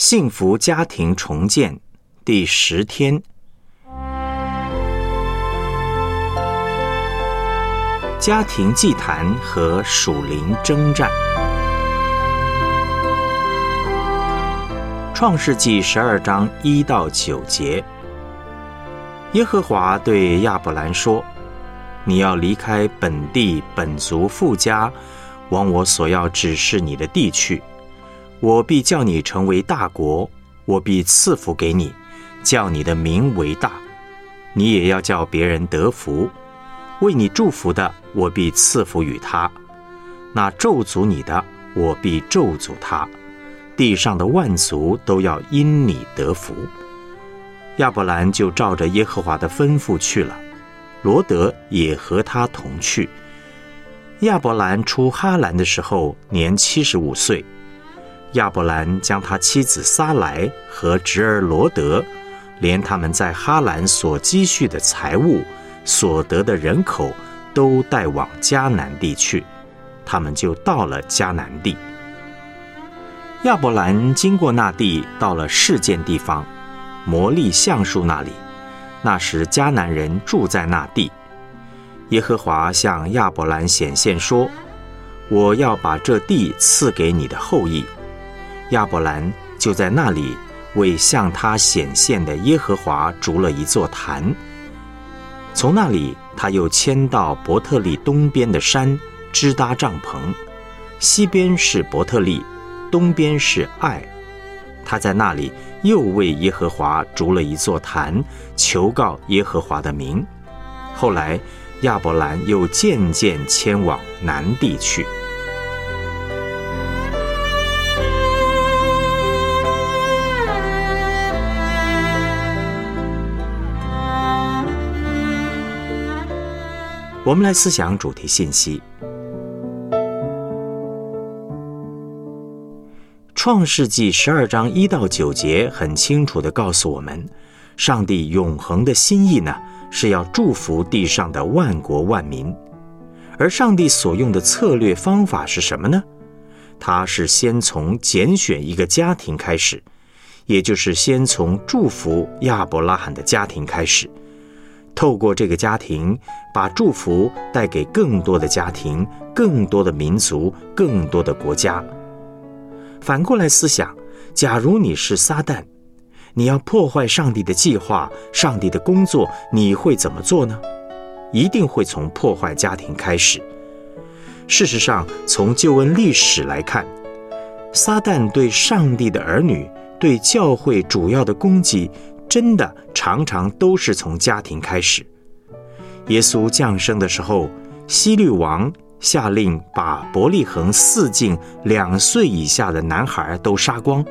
幸福家庭重建第十天，家庭祭坛和属灵征战。创世纪十二章一到九节，耶和华对亚伯兰说：“你要离开本地本族富家，往我所要指示你的地去。我必叫你成为大国，我必赐福给你，叫你的名为大。你也要叫别人得福。为你祝福的，我必赐福与他；那咒诅你的，我必咒诅他。”地上的万族都要因你得福。亚伯兰就照着耶和华的吩咐去了，罗德也和他同去。亚伯兰出哈兰的时候年七十五岁。亚伯兰将他妻子撒来和侄儿罗德，连他们在哈兰所积蓄的财物、所得的人口，都带往迦南地去。他们就到了迦南地。亚伯兰经过那地，到了事件地方，摩利橡树那里。那时迦南人住在那地。耶和华向亚伯兰显现说：“我要把这地赐给你的后裔。”亚伯兰就在那里为向他显现的耶和华筑了一座坛。从那里，他又迁到伯特利东边的山，支搭帐篷，西边是伯特利。东边是爱，他在那里又为耶和华筑了一座坛，求告耶和华的名。后来亚伯兰又渐渐迁往南地去。我们来思想主题信息。创世纪十二章一到九节很清楚的告诉我们，上帝永恒的心意呢是要祝福地上的万国万民，而上帝所用的策略方法是什么呢？他是先从拣选一个家庭开始，也就是先从祝福亚伯拉罕的家庭开始，透过这个家庭，把祝福带给更多的家庭、更多的民族、更多的国家。反过来思想，假如你是撒旦，你要破坏上帝的计划、上帝的工作，你会怎么做呢？一定会从破坏家庭开始。事实上，从旧恩历史来看，撒旦对上帝的儿女、对教会主要的攻击，真的常常都是从家庭开始。耶稣降生的时候，希律王。下令把伯利恒四境两岁以下的男孩都杀光。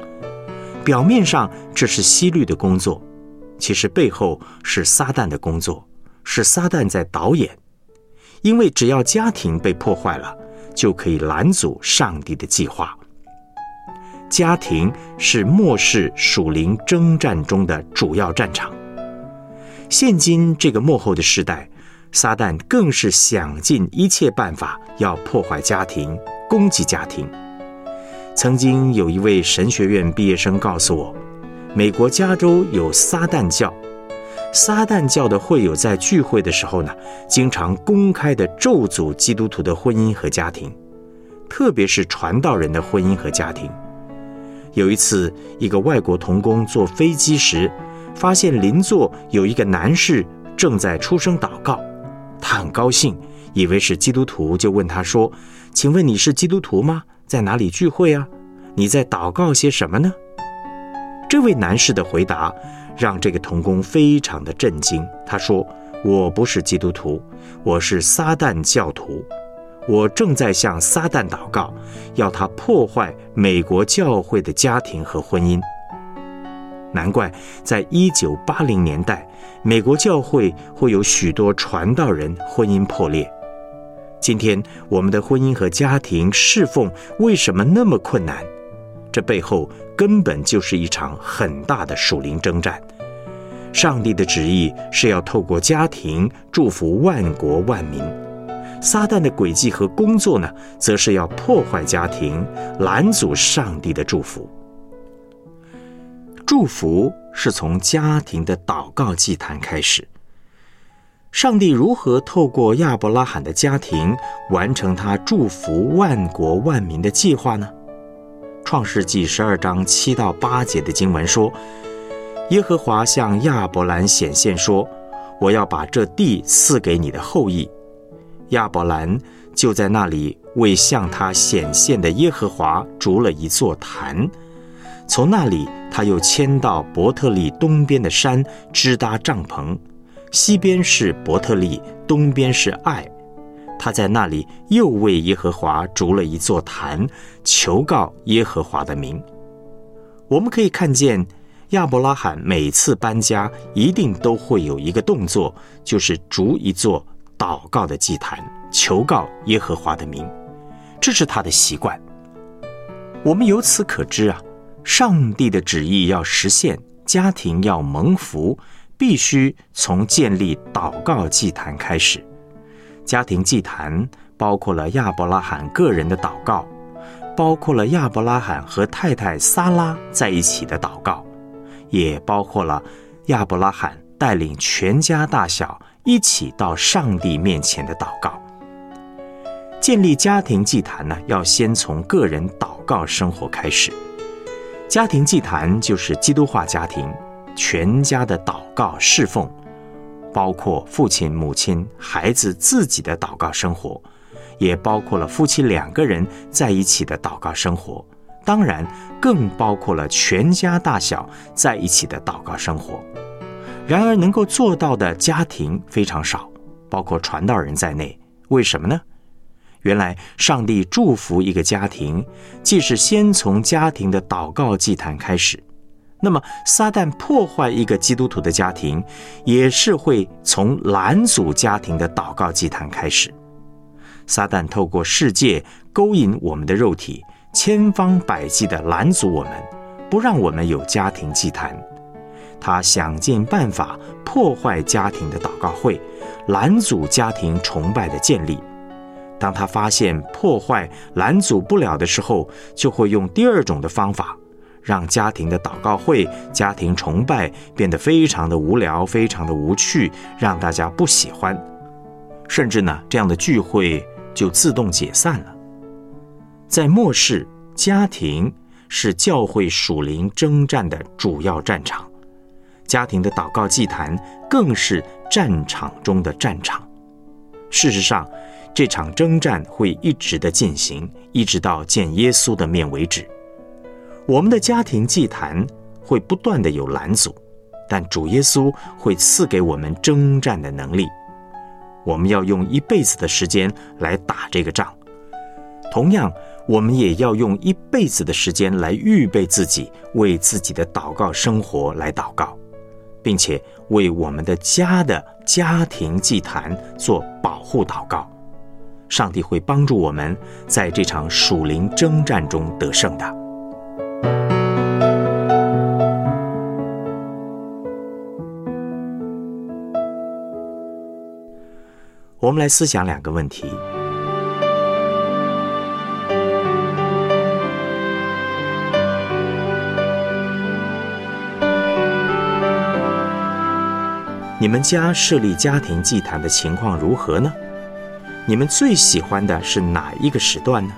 表面上这是希律的工作，其实背后是撒旦的工作，是撒旦在导演。因为只要家庭被破坏了，就可以拦阻上帝的计划。家庭是末世属灵征战中的主要战场。现今这个幕后的时代。撒旦更是想尽一切办法要破坏家庭、攻击家庭。曾经有一位神学院毕业生告诉我，美国加州有撒旦教，撒旦教的会友在聚会的时候呢，经常公开的咒诅基督徒的婚姻和家庭，特别是传道人的婚姻和家庭。有一次，一个外国童工坐飞机时，发现邻座有一个男士正在出声祷告。他很高兴，以为是基督徒，就问他说：“请问你是基督徒吗？在哪里聚会啊？你在祷告些什么呢？”这位男士的回答让这个童工非常的震惊。他说：“我不是基督徒，我是撒旦教徒，我正在向撒旦祷告，要他破坏美国教会的家庭和婚姻。”难怪在一九八零年代，美国教会会有许多传道人婚姻破裂。今天我们的婚姻和家庭侍奉为什么那么困难？这背后根本就是一场很大的属灵征战。上帝的旨意是要透过家庭祝福万国万民，撒旦的诡计和工作呢，则是要破坏家庭，拦阻上帝的祝福。祝福是从家庭的祷告祭坛开始。上帝如何透过亚伯拉罕的家庭完成他祝福万国万民的计划呢？创世纪十二章七到八节的经文说：“耶和华向亚伯兰显现说，我要把这地赐给你的后裔。”亚伯兰就在那里为向他显现的耶和华筑了一座坛。从那里，他又迁到伯特利东边的山支搭帐篷。西边是伯特利，东边是爱。他在那里又为耶和华筑了一座坛，求告耶和华的名。我们可以看见，亚伯拉罕每次搬家一定都会有一个动作，就是筑一座祷告的祭坛，求告耶和华的名。这是他的习惯。我们由此可知啊，上帝的旨意要实现，家庭要蒙福。必须从建立祷告祭坛开始。家庭祭坛包括了亚伯拉罕个人的祷告，包括了亚伯拉罕和太太撒拉在一起的祷告，也包括了亚伯拉罕带领全家大小一起到上帝面前的祷告。建立家庭祭坛呢，要先从个人祷告生活开始。家庭祭坛就是基督化家庭。全家的祷告侍奉，包括父亲、母亲、孩子自己的祷告生活，也包括了夫妻两个人在一起的祷告生活，当然更包括了全家大小在一起的祷告生活。然而，能够做到的家庭非常少，包括传道人在内。为什么呢？原来，上帝祝福一个家庭，既是先从家庭的祷告祭坛开始。那么，撒旦破坏一个基督徒的家庭，也是会从拦阻家庭的祷告祭坛开始。撒旦透过世界勾引我们的肉体，千方百计的拦阻我们，不让我们有家庭祭坛。他想尽办法破坏家庭的祷告会，拦阻家庭崇拜的建立。当他发现破坏拦阻不了的时候，就会用第二种的方法。让家庭的祷告会、家庭崇拜变得非常的无聊、非常的无趣，让大家不喜欢，甚至呢，这样的聚会就自动解散了。在末世，家庭是教会属灵征战的主要战场，家庭的祷告祭坛更是战场中的战场。事实上，这场征战会一直的进行，一直到见耶稣的面为止。我们的家庭祭坛会不断的有拦阻，但主耶稣会赐给我们征战的能力。我们要用一辈子的时间来打这个仗，同样，我们也要用一辈子的时间来预备自己，为自己的祷告生活来祷告，并且为我们的家的家庭祭坛做保护祷告。上帝会帮助我们在这场属灵征战中得胜的。我们来思想两个问题：你们家设立家庭祭坛的情况如何呢？你们最喜欢的是哪一个时段呢？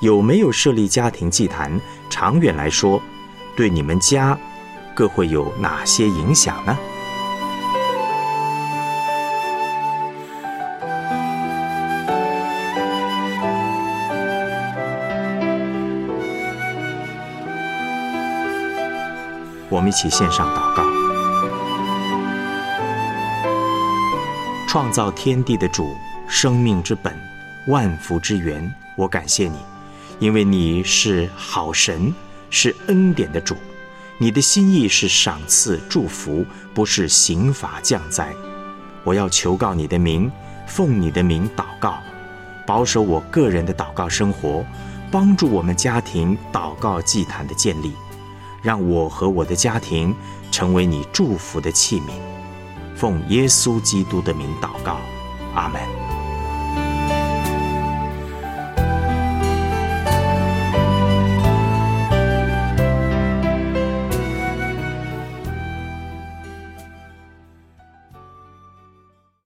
有没有设立家庭祭坛？长远来说，对你们家各会有哪些影响呢？我们一起献上祷告。创造天地的主，生命之本，万福之源，我感谢你，因为你是好神，是恩典的主。你的心意是赏赐祝福，不是刑罚降灾。我要求告你的名，奉你的名祷告，保守我个人的祷告生活，帮助我们家庭祷告祭坛的建立。让我和我的家庭成为你祝福的器皿，奉耶稣基督的名祷告，阿门。